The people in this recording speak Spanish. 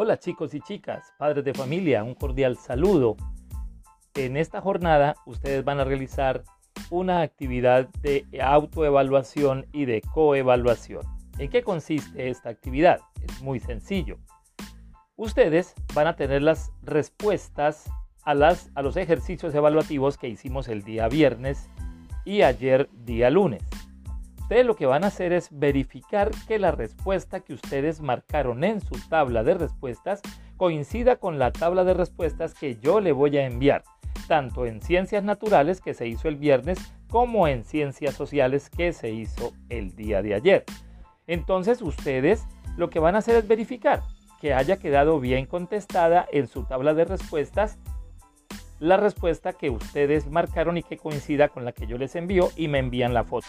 Hola chicos y chicas, padres de familia, un cordial saludo. En esta jornada ustedes van a realizar una actividad de autoevaluación y de coevaluación. ¿En qué consiste esta actividad? Es muy sencillo. Ustedes van a tener las respuestas a, los ejercicios evaluativos que hicimos el día viernes y ayer día lunes. Ustedes lo que van a hacer es verificar que la respuesta que ustedes marcaron en su tabla de respuestas coincida con la tabla de respuestas que yo le voy a enviar, tanto en ciencias naturales que se hizo el viernes como en ciencias sociales que se hizo el día de ayer. Entonces ustedes lo que van a hacer es verificar que haya quedado bien contestada en su tabla de respuestas la respuesta que ustedes marcaron y que coincida con la que yo les envío y me envían la foto.